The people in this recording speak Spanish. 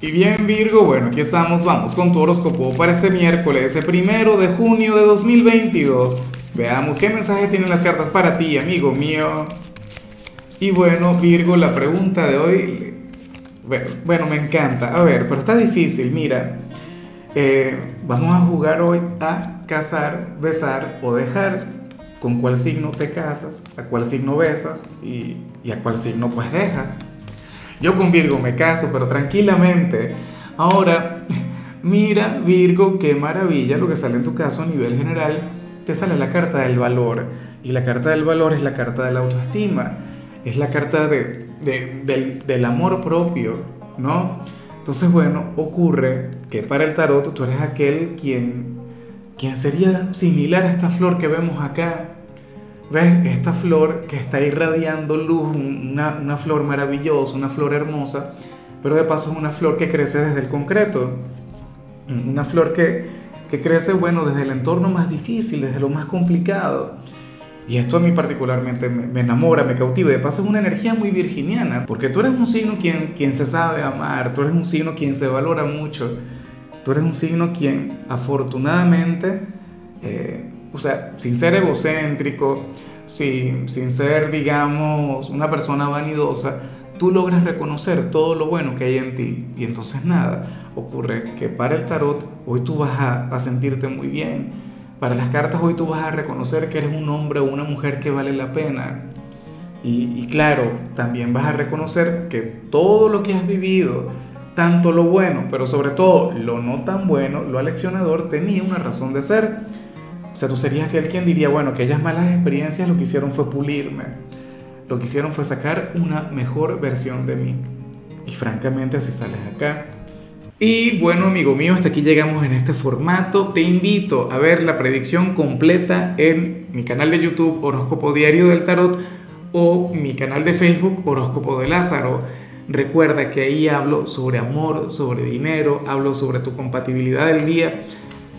Y bien Virgo, bueno, aquí estamos, vamos con tu horóscopo para este miércoles, el primero de junio de 2022. Veamos qué mensaje tienen las cartas para ti, amigo mío. Y bueno, Virgo, la pregunta de hoy, bueno, me encanta. A ver, pero está difícil, mira. Eh, vamos a jugar hoy a casar, besar o dejar. ¿Con cuál signo te casas? ¿A cuál signo besas? ¿Y, y a cuál signo pues dejas? Yo con Virgo me caso, pero tranquilamente. Ahora, mira Virgo, qué maravilla lo que sale en tu caso a nivel general. Te sale la carta del valor. Y la carta del valor es la carta de la autoestima. Es la carta de, del, del amor propio, ¿no? Entonces, bueno, ocurre que para el tarot tú eres aquel quien, quien sería similar a esta flor que vemos acá ¿Ves? Esta flor que está irradiando luz, una, una, flor maravillosa, una flor hermosa, pero de paso es una flor que crece desde el concreto. Una flor que, que crece, bueno, desde el entorno más difícil, desde lo más complicado. Y esto a mí particularmente me, enamora, me cautiva. De paso es una energía muy virginiana, porque tú eres un signo quien, quien se sabe amar, tú eres un signo quien se valora mucho, tú eres un signo quien afortunadamente... Eh, o sea, sin ser egocéntrico, sin, sin ser, digamos, una persona vanidosa, tú logras reconocer todo lo bueno que hay en ti. Y entonces nada, ocurre que para el tarot hoy tú vas a, sentirte muy bien. Para las cartas hoy tú vas a reconocer que eres un hombre o una mujer que vale la pena. Y claro, también vas a reconocer que todo lo que has vivido, tanto lo bueno, pero sobre todo lo no tan bueno, lo aleccionador, tenía una razón de ser. O sea, tú serías aquel quien diría, bueno, aquellas malas experiencias lo que hicieron fue pulirme, lo que hicieron fue sacar una mejor versión de mí. Y francamente así sales acá. Y bueno, amigo mío, hasta aquí llegamos en este formato. Te invito a ver la predicción completa en mi canal de YouTube Horóscopo Diario del Tarot o mi canal de Facebook Horóscopo de Lázaro. Recuerda que ahí hablo sobre amor, sobre dinero, hablo sobre tu compatibilidad del día